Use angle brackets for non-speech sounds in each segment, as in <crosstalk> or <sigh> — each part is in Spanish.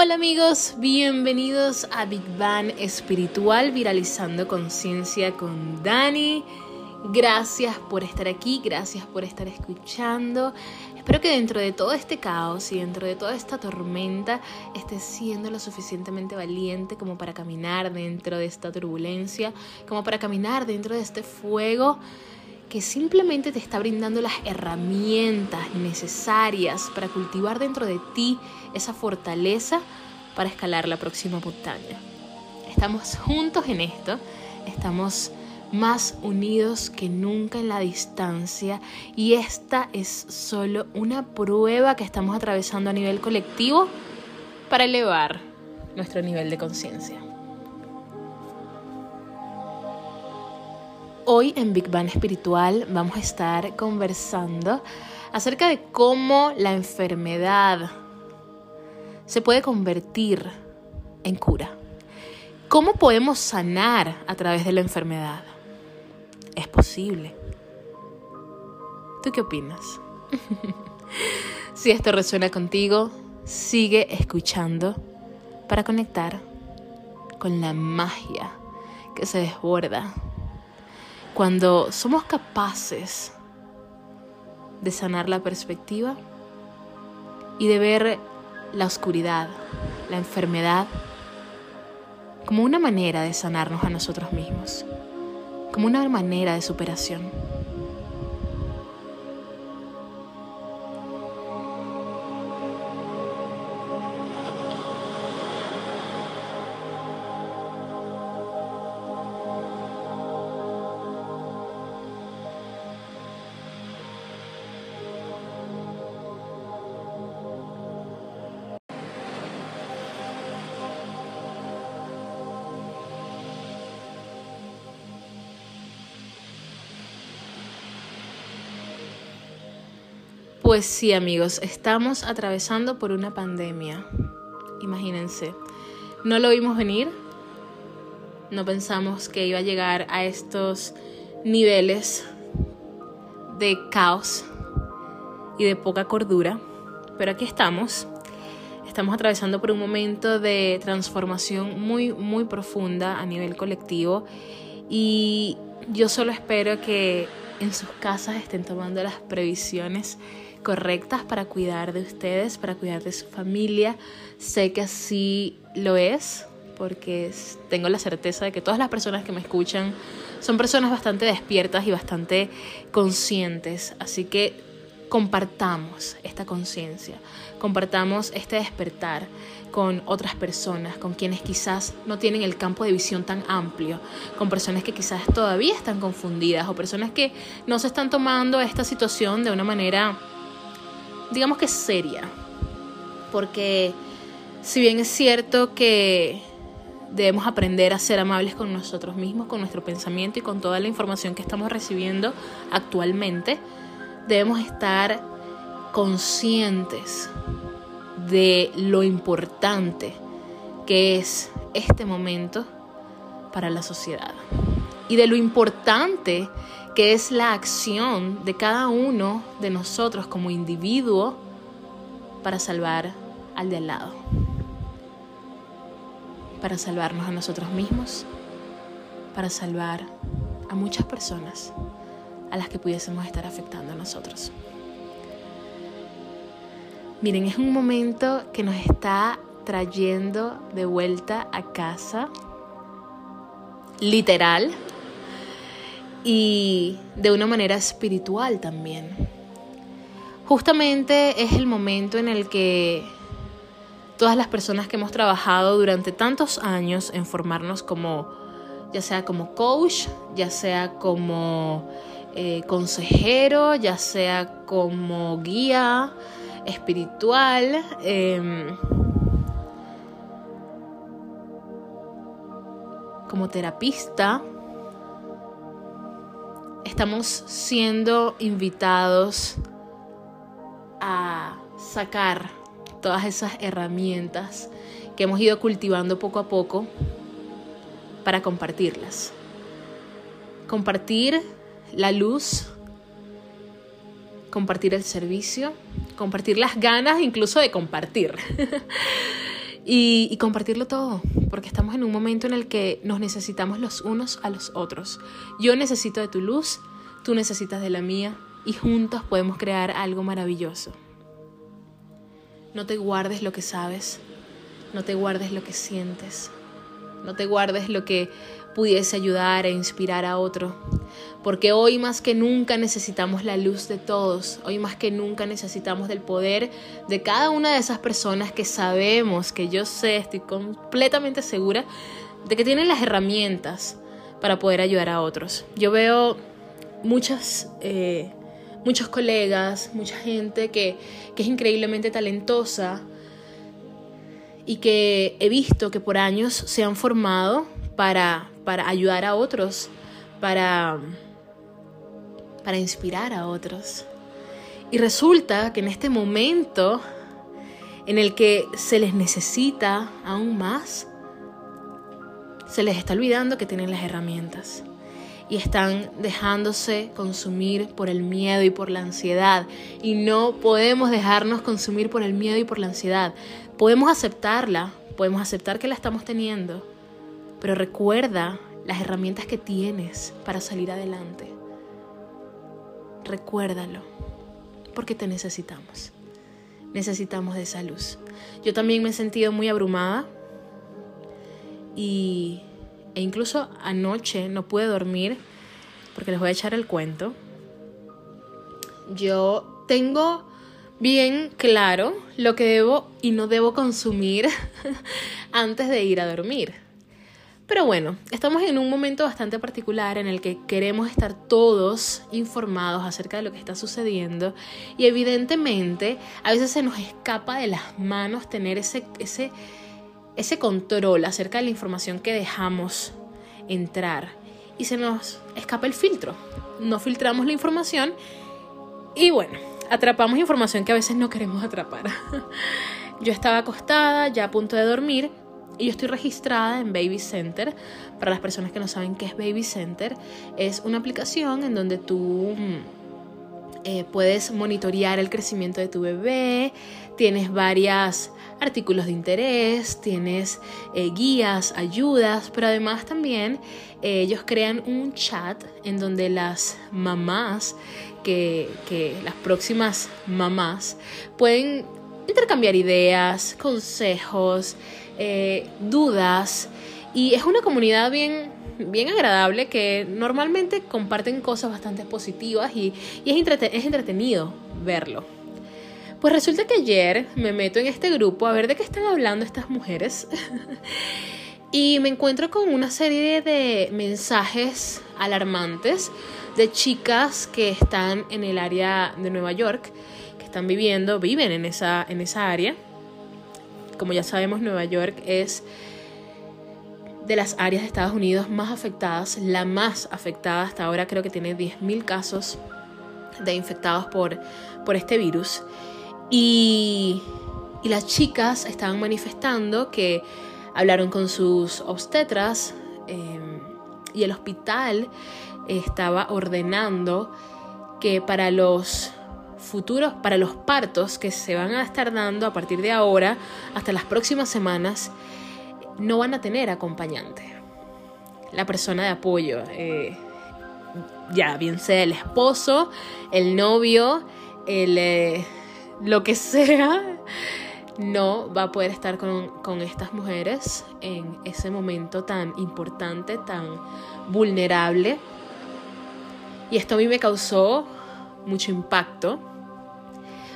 Hola amigos, bienvenidos a Big Bang Espiritual Viralizando Conciencia con Dani. Gracias por estar aquí, gracias por estar escuchando. Espero que dentro de todo este caos y dentro de toda esta tormenta estés siendo lo suficientemente valiente como para caminar dentro de esta turbulencia, como para caminar dentro de este fuego que simplemente te está brindando las herramientas necesarias para cultivar dentro de ti esa fortaleza para escalar la próxima montaña. Estamos juntos en esto, estamos más unidos que nunca en la distancia y esta es solo una prueba que estamos atravesando a nivel colectivo para elevar nuestro nivel de conciencia. Hoy en Big Bang Espiritual vamos a estar conversando acerca de cómo la enfermedad se puede convertir en cura. ¿Cómo podemos sanar a través de la enfermedad? Es posible. ¿Tú qué opinas? <laughs> si esto resuena contigo, sigue escuchando para conectar con la magia que se desborda cuando somos capaces de sanar la perspectiva y de ver la oscuridad, la enfermedad, como una manera de sanarnos a nosotros mismos, como una manera de superación. Pues sí, amigos, estamos atravesando por una pandemia. Imagínense, no lo vimos venir, no pensamos que iba a llegar a estos niveles de caos y de poca cordura, pero aquí estamos. Estamos atravesando por un momento de transformación muy, muy profunda a nivel colectivo y yo solo espero que en sus casas estén tomando las previsiones correctas para cuidar de ustedes, para cuidar de su familia. Sé que así lo es, porque tengo la certeza de que todas las personas que me escuchan son personas bastante despiertas y bastante conscientes. Así que compartamos esta conciencia, compartamos este despertar con otras personas, con quienes quizás no tienen el campo de visión tan amplio, con personas que quizás todavía están confundidas o personas que no se están tomando esta situación de una manera digamos que seria, porque si bien es cierto que debemos aprender a ser amables con nosotros mismos, con nuestro pensamiento y con toda la información que estamos recibiendo actualmente, debemos estar conscientes de lo importante que es este momento para la sociedad y de lo importante que es la acción de cada uno de nosotros como individuo para salvar al de al lado, para salvarnos a nosotros mismos, para salvar a muchas personas a las que pudiésemos estar afectando a nosotros. Miren, es un momento que nos está trayendo de vuelta a casa, literal, y de una manera espiritual también. Justamente es el momento en el que todas las personas que hemos trabajado durante tantos años en formarnos como, ya sea como coach, ya sea como eh, consejero, ya sea como guía espiritual, em, como terapista, estamos siendo invitados a sacar todas esas herramientas que hemos ido cultivando poco a poco para compartirlas. Compartir la luz, compartir el servicio, compartir las ganas incluso de compartir. <laughs> y, compartirlo todo, porque estamos en un momento en el que nos necesitamos los unos a los otros. Yo necesito de tu luz, tú necesitas de la mía, y juntos podemos crear algo maravilloso. No te guardes lo que sabes, no te guardes lo que sientes, no te guardes lo que pudiese ayudar e inspirar a otro. Porque hoy más que nunca necesitamos la luz de todos, hoy más que nunca necesitamos del poder de cada una de esas personas que sabemos, que yo sé, estoy completamente segura de que tienen las herramientas para poder ayudar a otros. Yo veo muchas, eh, muchos colegas, mucha gente que, que es increíblemente talentosa y que he visto que por años se han formado para, para ayudar a otros, para, para inspirar a otros. Y resulta que en este momento en el que se les necesita aún más, se les está olvidando que tienen las herramientas y están dejándose consumir por el miedo y por la ansiedad. Y no podemos dejarnos consumir por el miedo y por la ansiedad. Podemos aceptarla, podemos aceptar que la estamos teniendo, pero recuerda las herramientas que tienes para salir adelante. Recuérdalo, porque te necesitamos. Necesitamos de esa luz. Yo también me he sentido muy abrumada y, e incluso anoche no pude dormir porque les voy a echar el cuento. Yo tengo bien claro lo que debo y no debo consumir <laughs> antes de ir a dormir. Pero bueno, estamos en un momento bastante particular en el que queremos estar todos informados acerca de lo que está sucediendo y evidentemente a veces se nos escapa de las manos tener ese, ese, ese control acerca de la información que dejamos entrar y se nos escapa el filtro. No filtramos la información y bueno, atrapamos información que a veces no queremos atrapar. <laughs> Yo estaba acostada, ya a punto de dormir, y yo estoy registrada en Baby Center. Para las personas que no saben qué es Baby Center, es una aplicación en donde tú mm, eh, puedes monitorear el crecimiento de tu bebé, tienes varios artículos de interés, tienes eh, guías, ayudas, pero además también eh, ellos crean un chat en donde las mamás, que, que las próximas mamás, pueden intercambiar ideas, consejos, eh, dudas. Y es una comunidad bien, bien agradable que normalmente comparten cosas bastante positivas y, es, es entretenido verlo. Pues resulta que ayer me meto en este grupo a ver de qué están hablando estas mujeres. <laughs> Y me encuentro con una serie de mensajes alarmantes de chicas que están en el área de Nueva York, que están viviendo, viven en esa, en esa área como ya sabemos, Nueva York es de las áreas de Estados Unidos más afectadas, la más afectada hasta ahora, creo que tiene 10.000 casos de infectados por, por este virus. Y, y las chicas estaban manifestando que hablaron con sus obstetras em, y el hospital estaba ordenando que para los futuros, para los partos que se van a estar dando a partir de ahora hasta las próximas semanas, no van a tener acompañante. La persona de apoyo, eh, ya bien sea el esposo, el novio, el, eh, lo que sea, no va a poder estar con, con estas mujeres en ese momento tan importante, tan vulnerable. Y esto a mí me causó mucho impacto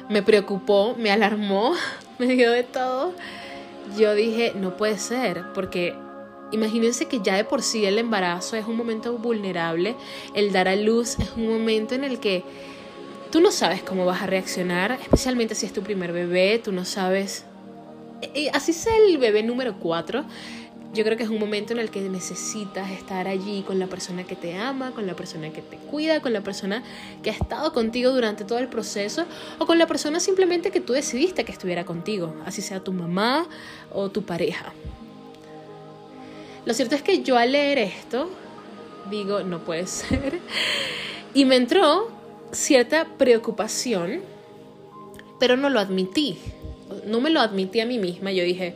me preocupó, me alarmó, <laughs> me dio de todo. Yo dije, no puede ser, porque imagínense que ya de por sí el embarazo es un momento vulnerable, el dar a luz es un momento en el que tú no sabes cómo vas a reaccionar, especialmente si es tu primer bebé, tú no sabes... Así sea el bebé número 4, yo creo que es un momento en el que necesitas estar allí con la persona que te ama, con la persona que te cuida, con la persona que ha estado contigo durante todo el proceso o con la persona simplemente que tú decidiste que estuviera contigo, así sea tu mamá o tu pareja. Lo cierto es que yo al leer esto digo, no puede <laughs> ser. Y me entró cierta preocupación, pero no lo admití. No me lo admití a mí misma. Yo dije,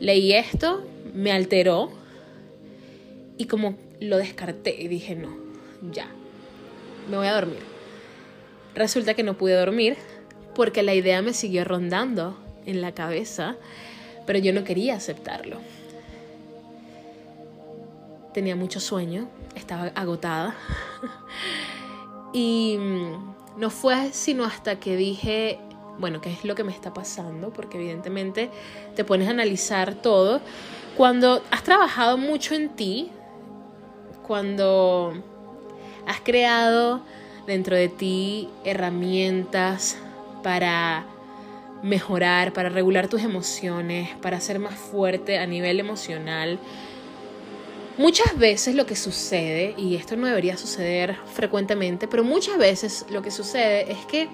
leí esto, me alteró y como lo descarté y dije, no, ya, me voy a dormir. Resulta que no pude dormir porque la idea me siguió rondando en la cabeza, pero yo no quería aceptarlo. Tenía mucho sueño, estaba agotada <laughs> y mm, no fue sino hasta que dije, bueno, ¿qué es lo que me está pasando? Porque evidentemente te pones a analizar todo. Cuando has trabajado mucho en ti, cuando has creado dentro de ti herramientas para mejorar, para regular tus emociones, para ser más fuerte a nivel emocional. Muchas veces lo que sucede, y esto no debería suceder frecuentemente, pero muchas veces lo que sucede es que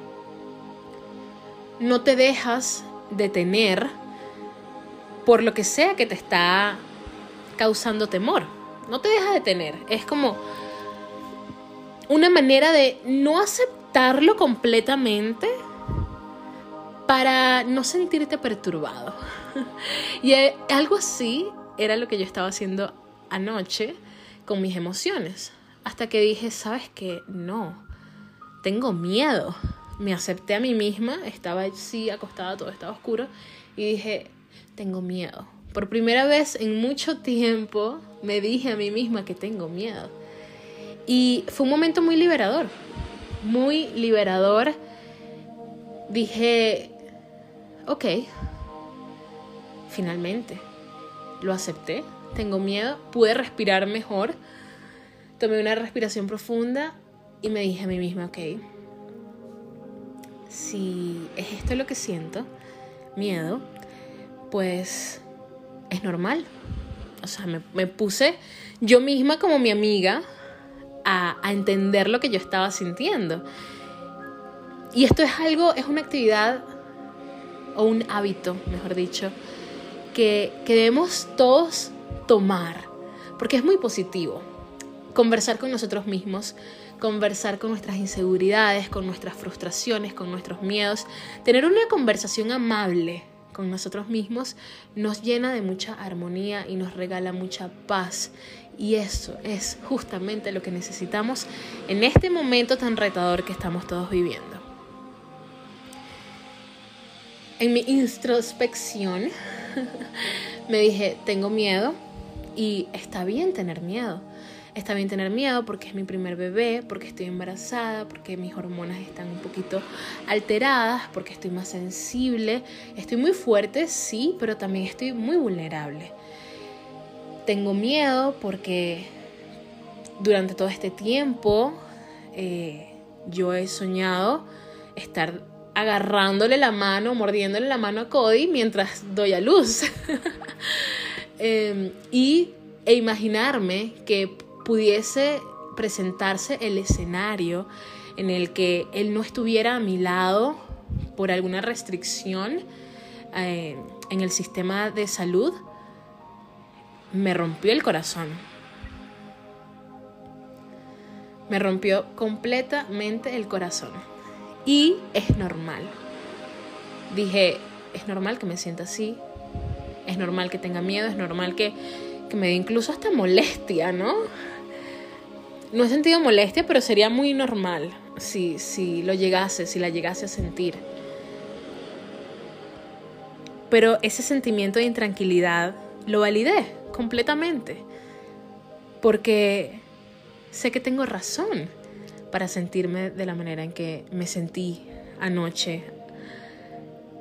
no te dejas detener por lo que sea que te está causando temor. No te dejas detener. Es como una manera de no aceptarlo completamente para no sentirte perturbado. <laughs> y eh, algo así era lo que yo estaba haciendo anoche con mis emociones. Hasta que dije, ¿sabes qué? No, tengo miedo me acepté a mí misma, estaba así acostada, todo estaba oscuro, y dije, tengo miedo. Por primera vez en mucho tiempo me dije a mí misma que tengo miedo. Y fue un momento muy liberador, muy liberador. Dije, ok, finalmente, lo acepté, tengo miedo, pude respirar mejor, tomé una respiración profunda y me dije a mí misma, ok, si es esto lo que siento, miedo, pues es normal. O sea, me, puse yo misma como mi amiga a, entender lo que yo estaba sintiendo. Y esto es algo, es una actividad o un hábito, mejor dicho, que, que debemos todos tomar, porque es muy positivo. Conversar con nosotros mismos, conversar con nuestras inseguridades, con nuestras frustraciones, con nuestros miedos, tener una conversación amable con nosotros mismos nos llena de mucha armonía y nos regala mucha paz. Y eso es justamente lo que necesitamos en este momento tan retador que estamos todos viviendo. En mi introspección <laughs> me dije, tengo miedo y está bien tener miedo Está bien tener miedo porque es mi primer bebé, porque estoy embarazada, porque mis hormonas están un poquito alteradas, porque estoy más sensible. Estoy muy fuerte, sí, pero también estoy muy vulnerable. Tengo miedo porque durante todo este tiempo eh, yo he soñado estar agarrándole la mano, mordiéndole la mano a Cody mientras doy a luz. <laughs> Em, y, e imaginarme que pudiese presentarse el escenario en el que él no estuviera a mi lado por alguna restricción eh, en el sistema de salud, me rompió el corazón. Me rompió completamente el corazón. Y es normal. Dije, es normal que me sienta así. Es normal que tenga miedo. Es normal que, que me dé incluso hasta molestia, ¿no? No he sentido molestia, pero sería muy normal si, si lo llegase, si la llegase a sentir. Pero ese sentimiento de intranquilidad lo validé completamente, porque sé que tengo razón para sentirme de la manera en que me sentí anoche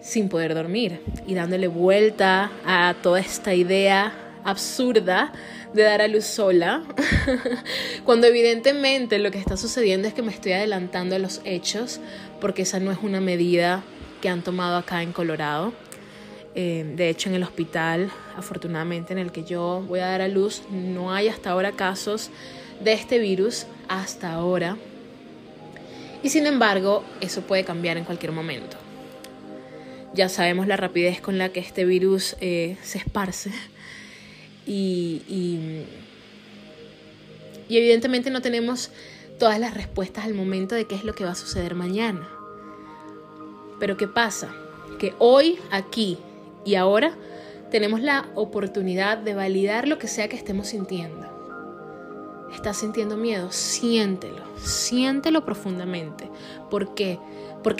sin poder dormir y dándole vuelta a toda esta idea absurda de dar a luz sola, <laughs> cuando evidentemente lo que está sucediendo es que me estoy adelantando a los hechos, porque esa no es una medida que han tomado acá en Colorado. Eh, de hecho, en el hospital, afortunadamente, en el que yo voy a dar a luz, no hay hasta ahora casos de este virus, hasta ahora. Y sin embargo, eso puede cambiar en cualquier momento. Ya sabemos la rapidez con la que este virus eh, se esparce <laughs> y, y, evidentemente no tenemos todas las respuestas al momento de qué es lo que va a suceder mañana. Pero ¿qué pasa? Que hoy, aquí y ahora tenemos la oportunidad de validar lo que sea que estemos sintiendo. ¿Estás sintiendo miedo? Siéntelo, siéntelo profundamente. ¿Por qué? Porque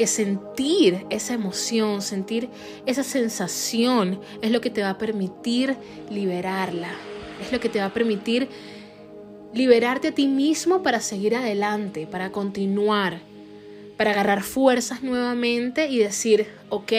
sentir esa emoción, sentir esa sensación es lo que te va a permitir liberarla. Es lo que te va a permitir liberarte a ti mismo para seguir adelante, para continuar, para agarrar fuerzas nuevamente y decir, ok,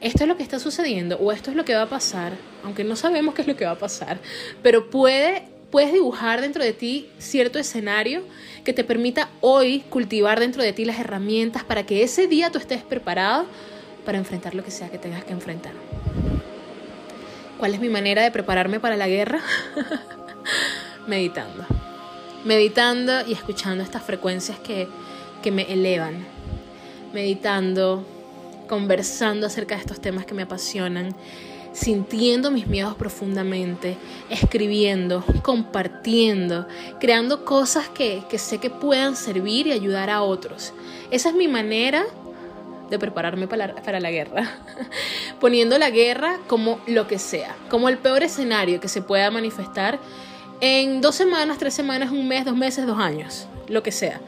esto es lo que está sucediendo o esto es lo que va a pasar, aunque no sabemos qué es lo que va a pasar, pero puede, puedes dibujar dentro de ti cierto escenario que te permita hoy cultivar dentro de ti las herramientas para que ese día tú estés preparado para enfrentar lo que sea que tengas que enfrentar. ¿Cuál es mi manera de prepararme para la guerra? <laughs> Meditando. Meditando y escuchando estas frecuencias que, que me elevan. Meditando, conversando acerca de estos temas que me apasionan, sintiendo mis miedos profundamente, escribiendo, compartiendo, creando cosas que, sé que puedan servir y ayudar a otros. Esa es mi manera de prepararme para para la guerra, <laughs> poniendo la guerra como lo que sea, como el peor escenario que se pueda manifestar en dos semanas, tres semanas, un mes, dos meses, dos años, lo que sea.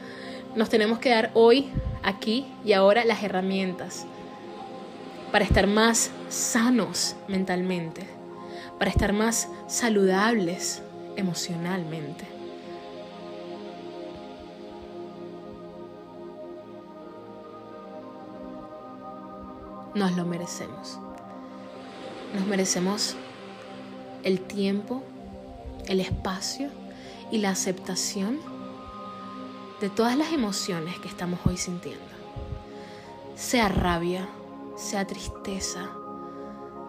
Nos tenemos que dar hoy, aquí y ahora las herramientas para estar más sanos mentalmente, para estar más saludables emocionalmente. Nos lo merecemos. Nos merecemos el tiempo, el espacio y la aceptación de todas las emociones que estamos hoy sintiendo. Sea rabia, sea tristeza,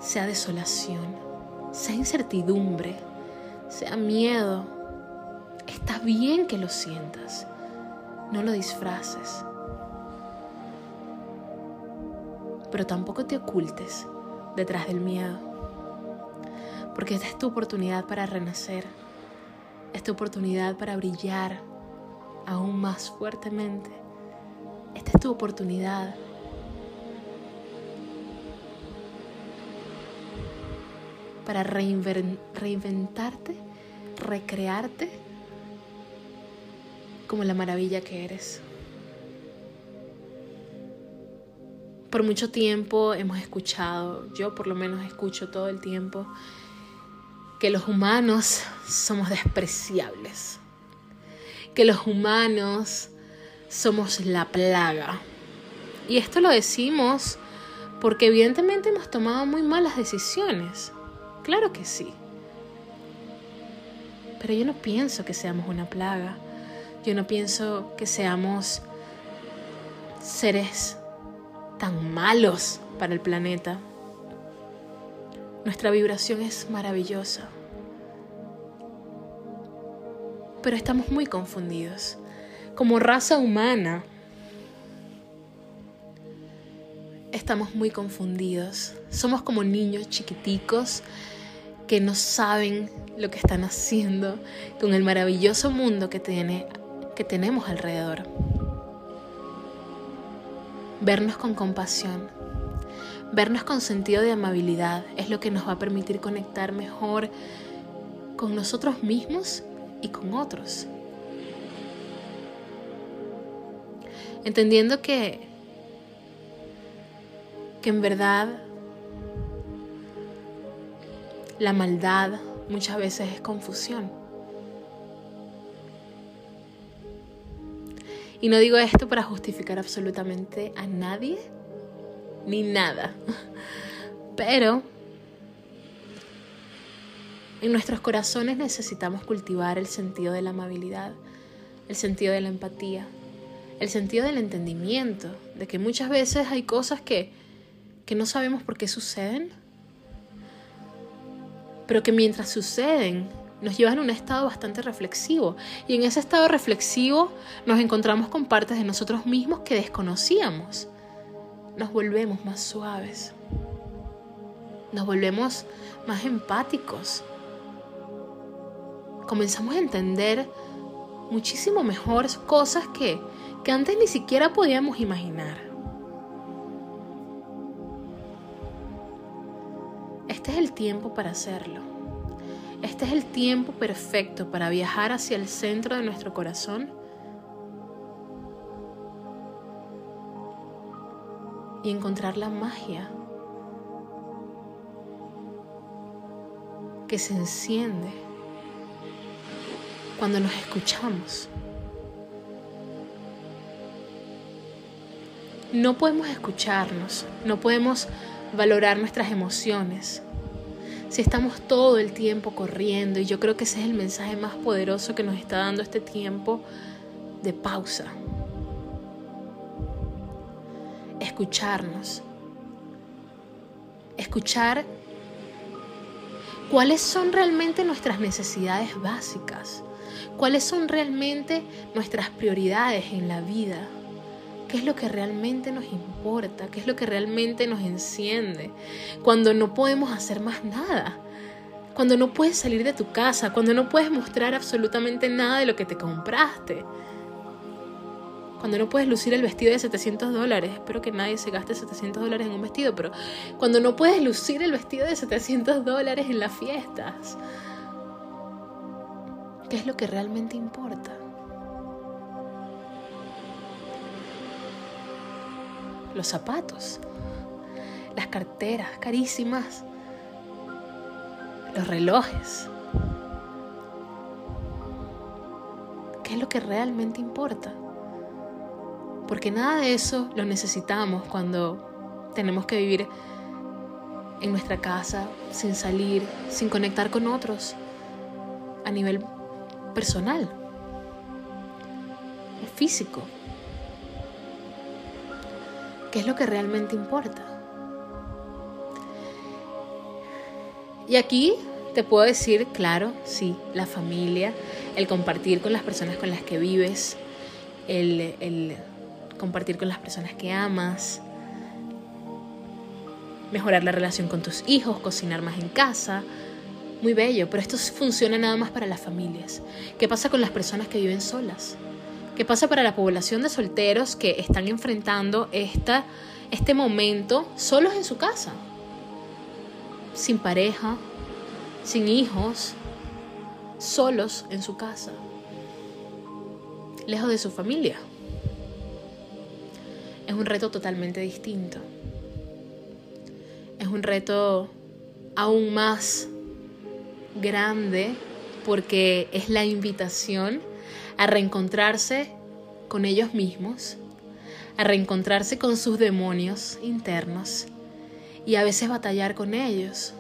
sea desolación, sea incertidumbre, sea miedo. Está bien que lo sientas, no lo disfraces. Pero tampoco te ocultes detrás del miedo, porque esta es tu oportunidad para renacer, es tu oportunidad para brillar aún más fuertemente. Esta es tu oportunidad para reinventarte, recrearte como la maravilla que eres. Por mucho tiempo hemos escuchado, yo por lo menos escucho todo el tiempo, que los humanos somos despreciables, que los humanos somos la plaga. Y esto lo decimos porque evidentemente hemos tomado muy malas decisiones. Claro que sí. Pero yo no pienso que seamos una plaga. Yo no pienso que seamos seres tan malos para el planeta. Nuestra vibración es maravillosa. Pero estamos muy confundidos. Como raza humana, estamos muy confundidos. Somos como niños chiquiticos que no saben lo que están haciendo con el maravilloso mundo que, tiene, que tenemos alrededor. Vernos con compasión, vernos con sentido de amabilidad es lo que nos va a permitir conectar mejor con nosotros mismos y con otros. Entendiendo que, que en verdad la maldad muchas veces es confusión. Y no digo esto para justificar absolutamente a nadie ni nada. Pero en nuestros corazones necesitamos cultivar el sentido de la amabilidad, el sentido de la empatía, el sentido del entendimiento, de que muchas veces hay cosas que, que no sabemos por qué suceden pero que mientras suceden nos llevan a un estado bastante reflexivo. Y en ese estado reflexivo nos encontramos con partes de nosotros mismos que desconocíamos. Nos volvemos más suaves. Nos volvemos más empáticos. Comenzamos a entender muchísimo mejor cosas que, que antes ni siquiera podíamos imaginar. Es el tiempo para hacerlo. Este es el tiempo perfecto para viajar hacia el centro de nuestro corazón y encontrar la magia que se enciende cuando nos escuchamos. No podemos escucharnos, no podemos valorar nuestras emociones. Si estamos todo el tiempo corriendo, y yo creo que ese es el mensaje más poderoso que nos está dando este tiempo de pausa. Escucharnos. Escuchar cuáles son realmente nuestras necesidades básicas, cuáles son realmente nuestras prioridades en la vida, qué es lo que realmente nos importa, qué es lo que realmente nos enciende, cuando no podemos hacer más nada, cuando no puedes salir de tu casa, cuando no puedes mostrar absolutamente nada de lo que te compraste cuando no puedes lucir el vestido de 700 dólares, espero que nadie se gaste 700 dólares en un vestido, pero cuando no puedes lucir el vestido de 700 dólares en las fiestas, ¿qué es lo que realmente importa? Los zapatos, las carteras carísimas, los relojes. ¿Qué es lo que realmente importa? Porque nada de eso lo necesitamos cuando tenemos que vivir en nuestra casa sin salir, sin conectar con otros a nivel personal, físico. ¿Qué es lo que realmente importa? Y aquí te puedo decir, claro, sí, la familia, el compartir con las personas con las que vives, el, compartir con las personas que amas, mejorar la relación con tus hijos, cocinar más en casa. Muy bello, pero esto funciona nada más para las familias. ¿Qué pasa con las personas que viven solas? ¿Qué pasa para la población de solteros que están enfrentando esta, este momento solos en su casa? Sin pareja, sin hijos, solos en su casa, lejos de su familia es un reto totalmente distinto. Es un reto aún más grande porque es la invitación a reencontrarse con ellos mismos, a reencontrarse con sus demonios internos y a veces batallar con ellos.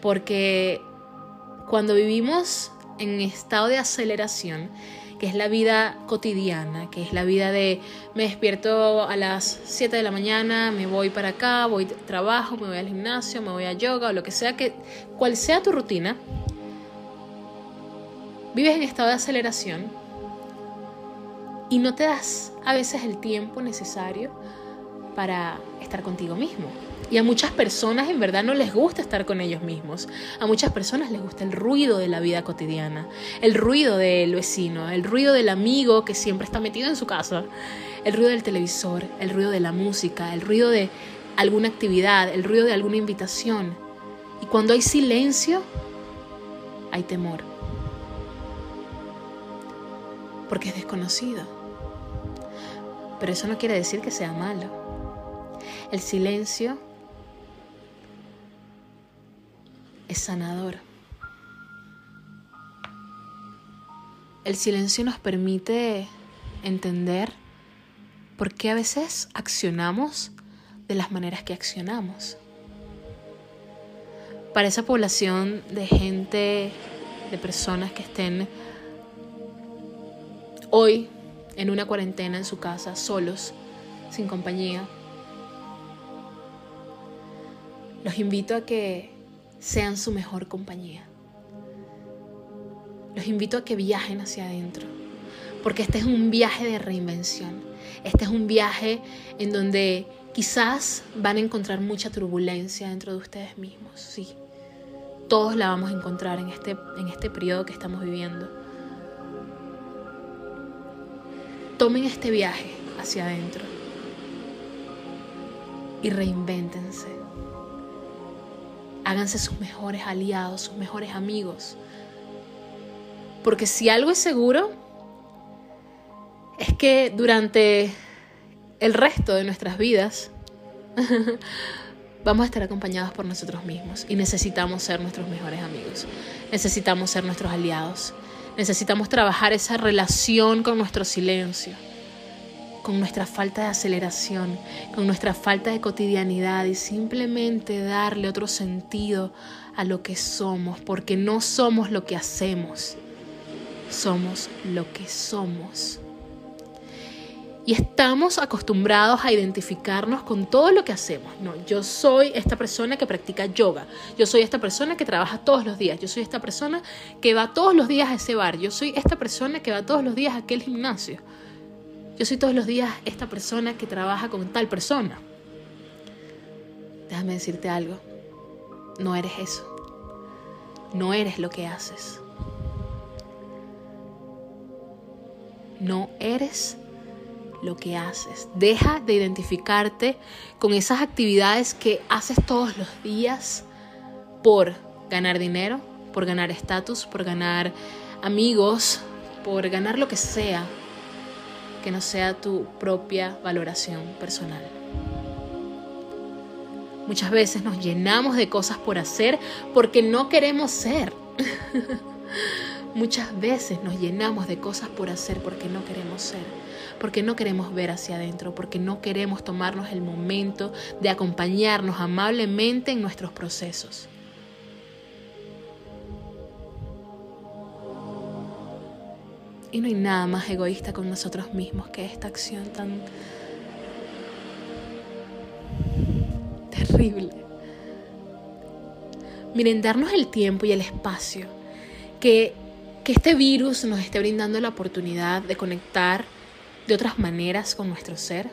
Porque cuando vivimos en estado de aceleración, que es la vida cotidiana, que es la vida de me despierto a las 7 de la mañana, me voy para acá, voy trabajo, me voy al gimnasio, me voy a yoga o lo que sea, que cual sea tu rutina, vives en estado de aceleración y no te das a veces el tiempo necesario para estar contigo mismo. Y a muchas personas en verdad no les gusta estar con ellos mismos. A muchas personas les gusta el ruido de la vida cotidiana, el ruido del vecino, el ruido del amigo que siempre está metido en su casa, el ruido del televisor, el ruido de la música, el ruido de alguna actividad, el ruido de alguna invitación. Y cuando hay silencio, hay temor. Porque es desconocido. Pero eso no quiere decir que sea malo. El silencio es sanador. El silencio nos permite entender por qué a veces accionamos de las maneras que accionamos. Para esa población de gente, de personas que estén hoy en una cuarentena en su casa, solos, sin compañía, Los invito a que sean su mejor compañía. Los invito a que viajen hacia adentro, porque este es un viaje de reinvención. Este es un viaje en donde quizás van a encontrar mucha turbulencia dentro de ustedes mismos, sí. Todos la vamos a encontrar en este, en este periodo que estamos viviendo. Tomen este viaje hacia adentro y reinvéntense. Háganse sus mejores aliados, sus mejores amigos. Porque si algo es seguro, es que durante el resto de nuestras vidas <laughs> vamos a estar acompañados por nosotros mismos y necesitamos ser nuestros mejores amigos, necesitamos ser nuestros aliados, necesitamos trabajar esa relación con nuestro silencio, con nuestra falta de aceleración, con nuestra falta de cotidianidad y simplemente darle otro sentido a lo que somos, porque no somos lo que hacemos, somos lo que somos. Y estamos acostumbrados a identificarnos con todo lo que hacemos. No, yo soy esta persona que practica yoga. Yo soy esta persona que trabaja todos los días. Yo soy esta persona que va todos los días a ese bar. Yo soy esta persona que va todos los días a aquel gimnasio. Yo soy todos los días esta persona que trabaja con tal persona. Déjame decirte algo. No eres eso. No eres lo que haces. No eres lo que haces. Deja de identificarte con esas actividades que haces todos los días por ganar dinero, por ganar estatus, por ganar amigos, por ganar lo que sea que no sea tu propia valoración personal. Muchas veces nos llenamos de cosas por hacer porque no queremos ser. <laughs> Muchas veces nos llenamos de cosas por hacer porque no queremos ser porque no queremos ver hacia adentro, porque no queremos tomarnos el momento de acompañarnos amablemente en nuestros procesos. Y no hay nada más egoísta con nosotros mismos que esta acción tan terrible. Miren, darnos el tiempo y el espacio que, que este virus nos esté brindando la oportunidad de conectar de otras maneras con nuestro ser,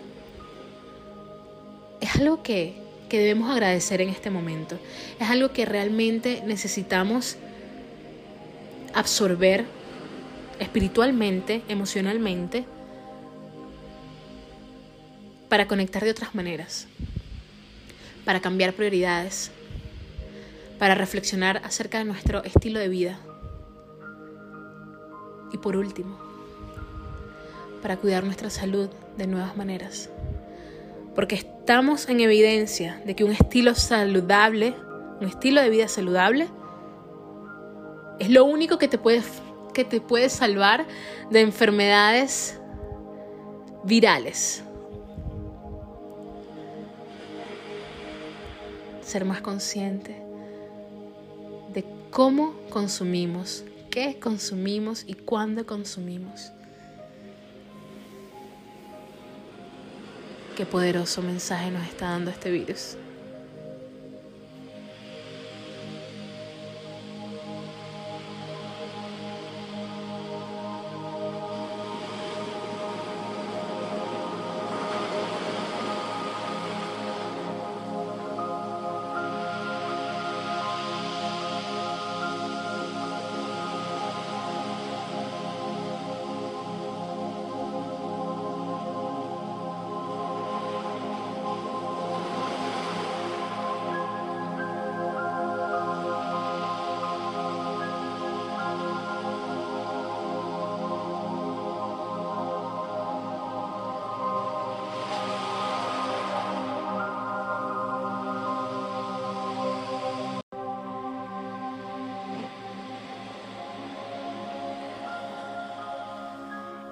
es algo que, que debemos agradecer en este momento. Es algo que realmente necesitamos absorber espiritualmente, emocionalmente, para conectar de otras maneras, para cambiar prioridades, para reflexionar acerca de nuestro estilo de vida. Y por último, para cuidar nuestra salud de nuevas maneras. Porque estamos en evidencia de que un estilo saludable, un estilo de vida saludable, es lo único que te puede, que te salvar de enfermedades virales. Ser más consciente de cómo consumimos, qué consumimos y cuándo consumimos. Qué poderoso mensaje nos está dando este virus.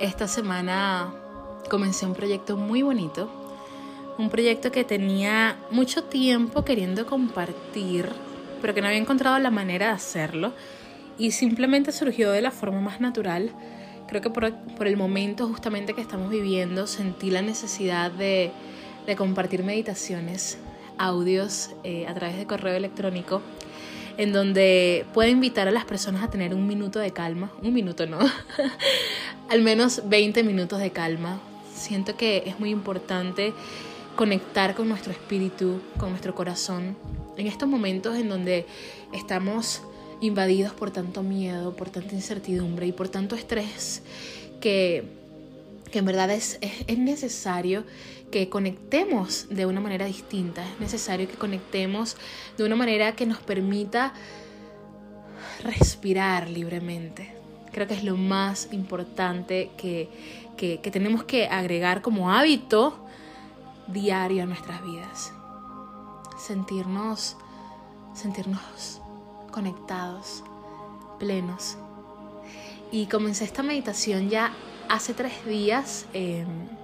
Esta semana comencé un proyecto muy bonito, un proyecto que tenía mucho tiempo queriendo compartir, pero que no había encontrado la manera de hacerlo y simplemente surgió de la forma más natural. Creo que por, el momento justamente que estamos viviendo sentí la necesidad de, compartir meditaciones, audios eh, a través de correo electrónico en donde puedo invitar a las personas a tener un minuto de calma, un minuto no, <laughs> al menos 20 minutos de calma. Siento que es muy importante conectar con nuestro espíritu, con nuestro corazón, en estos momentos en donde estamos invadidos por tanto miedo, por tanta incertidumbre y por tanto estrés que, que en verdad es, es, necesario que conectemos de una manera distinta, es necesario que conectemos de una manera que nos permita respirar libremente. Creo que es lo más importante que, que, tenemos que agregar como hábito diario a nuestras vidas. Sentirnos, sentirnos conectados, plenos. Y comencé esta meditación ya hace tres días. Em,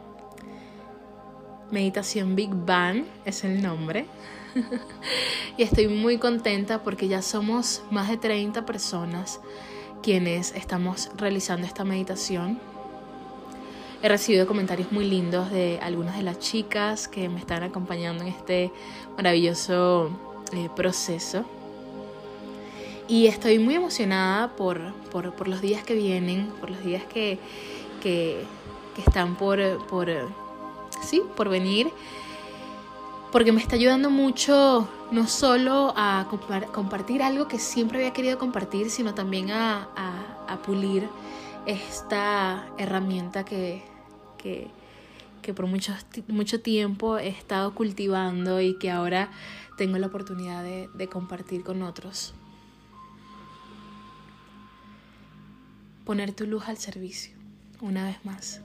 meditación Big Bang es el nombre. <laughs> y estoy muy contenta porque ya somos más de 30 personas quienes estamos realizando esta meditación. He recibido comentarios muy lindos de algunas de las chicas que me están acompañando en este maravilloso eh, proceso. Y estoy muy emocionada por, los días que vienen, por los días que, que, están por, por, sí, por venir, porque me está ayudando mucho no solo a compartir algo que siempre había querido compartir, sino también a, pulir esta herramienta que, que, por mucho, mucho tiempo he estado cultivando y que ahora tengo la oportunidad de compartir con otros. Poner tu luz al servicio, una vez más.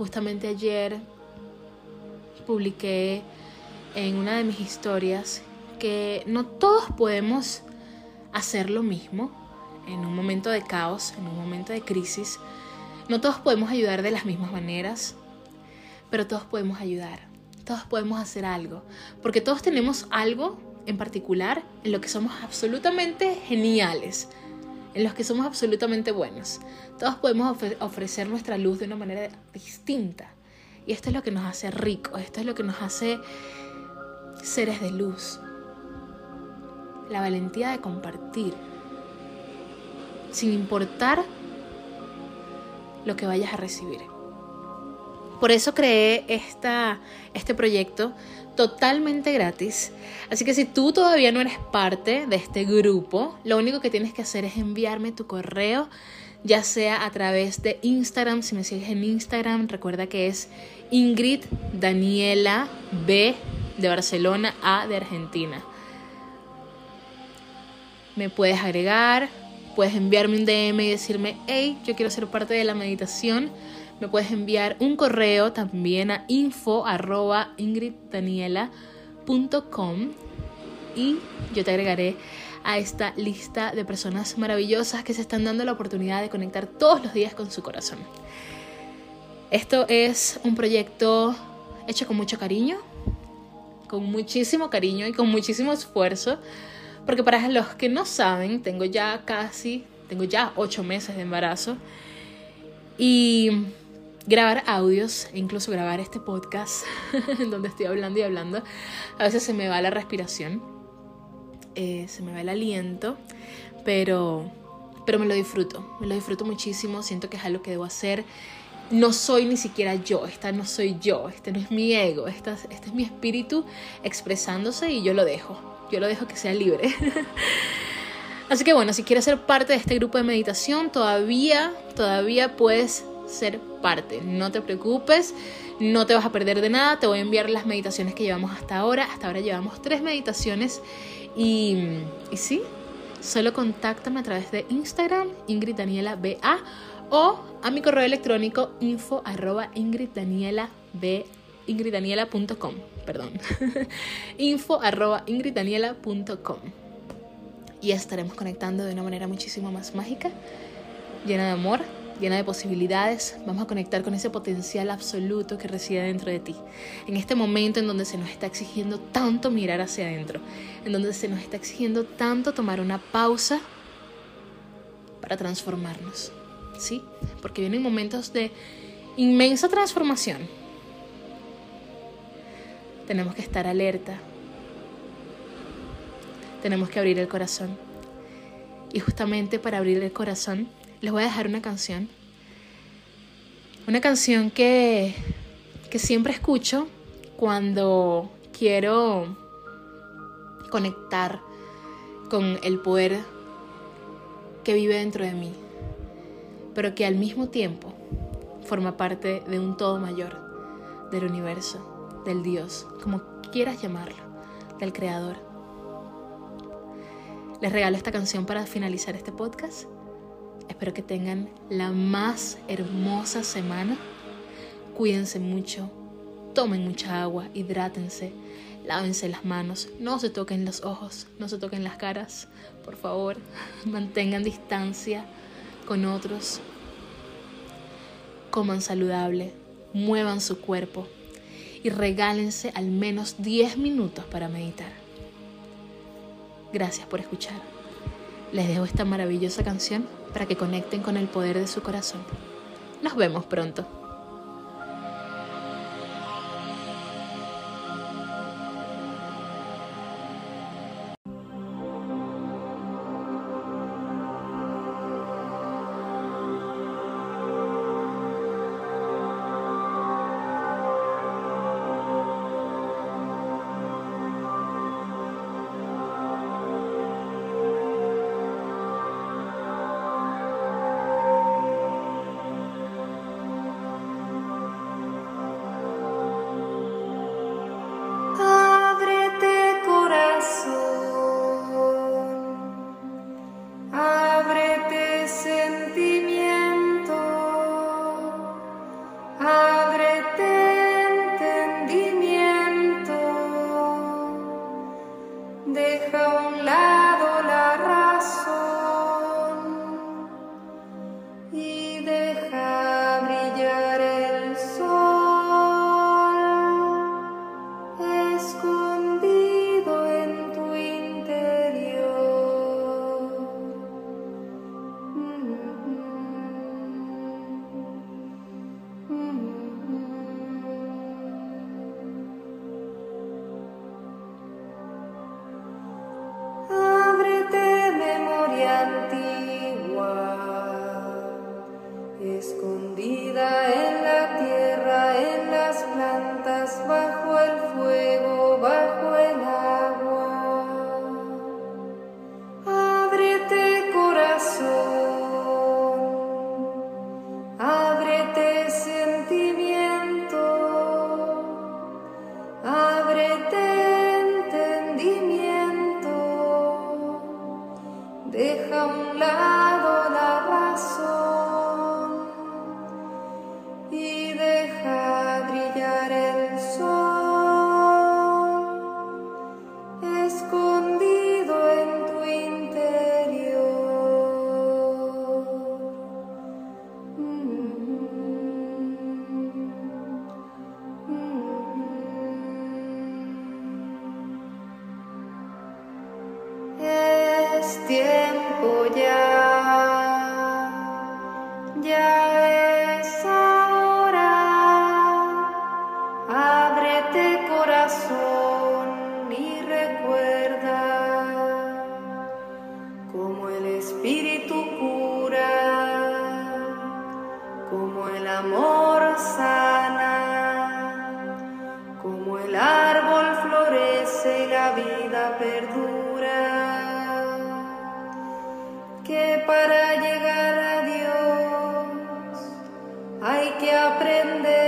Justamente ayer publiqué en una de mis historias que no todos podemos hacer lo mismo en un momento de caos, en un momento de crisis. No todos podemos ayudar de las mismas maneras, pero todos podemos ayudar. Todos podemos hacer algo, porque todos tenemos algo en particular en lo que somos absolutamente geniales en los que somos absolutamente buenos. Todos podemos ofrecer nuestra luz de una manera distinta. Y esto es lo que nos hace ricos, esto es lo que nos hace seres de luz. La valentía de compartir, sin importar lo que vayas a recibir. Por eso creé esta, este proyecto totalmente gratis. Así que si tú todavía no eres parte de este grupo, lo único que tienes que hacer es enviarme tu correo, ya sea a través de Instagram. Si me sigues en Instagram, recuerda que es Ingrid Daniela B de Barcelona A de Argentina. Me puedes agregar, puedes enviarme un DM y decirme, hey, yo quiero ser parte de la meditación me puedes enviar un correo también a info y yo te agregaré a esta lista de personas maravillosas que se están dando la oportunidad de conectar todos los días con su corazón. Esto es un proyecto hecho con mucho cariño, con muchísimo cariño y con muchísimo esfuerzo, porque para los que no saben, tengo ya casi, tengo ya ocho meses de embarazo y grabar audios, incluso grabar este podcast <laughs> en donde estoy hablando y hablando. A veces se me va la respiración, eh, se me va el aliento, pero, pero me lo disfruto, me lo disfruto muchísimo, siento que es algo que debo hacer. No soy ni siquiera yo, esta no soy yo, este no es mi ego, esta, este es mi espíritu expresándose y yo lo dejo, yo lo dejo que sea libre. <laughs> Así que bueno, si quieres ser parte de este grupo de meditación, todavía, todavía puedes ser parte. No te preocupes, no te vas a perder de nada. Te voy a enviar las meditaciones que llevamos hasta ahora. Hasta ahora llevamos tres meditaciones y, sí, solo contáctame a través de Instagram, Ingrid Daniela BA, o a mi correo electrónico info arroba ingriddaniela.com, perdón, <laughs> info arroba ingriddaniela.com. Y estaremos conectando de una manera muchísimo más mágica, llena de amor, llena de posibilidades, vamos a conectar con ese potencial absoluto que reside dentro de ti. En este momento en donde se nos está exigiendo tanto mirar hacia adentro, en donde se nos está exigiendo tanto tomar una pausa para transformarnos. ¿Sí? Porque vienen momentos de inmensa transformación. Tenemos que estar alerta. Tenemos que abrir el corazón. Y justamente para abrir el corazón les voy a dejar una canción. Una canción que, que siempre escucho cuando quiero conectar con el poder que vive dentro de mí, pero que al mismo tiempo forma parte de un todo mayor, del universo, del Dios, como quieras llamarlo, del Creador. Les regalo esta canción para finalizar este podcast. Espero que tengan la más hermosa semana. Cuídense mucho, tomen mucha agua, hidrátense, lávense las manos, no se toquen los ojos, no se toquen las caras, por favor, <laughs> mantengan distancia con otros, coman saludable, muevan su cuerpo y regálense al menos 10 minutos para meditar. Gracias por escuchar. Les dejo esta maravillosa canción para que conecten con el poder de su corazón. Nos vemos pronto. hay que aprender.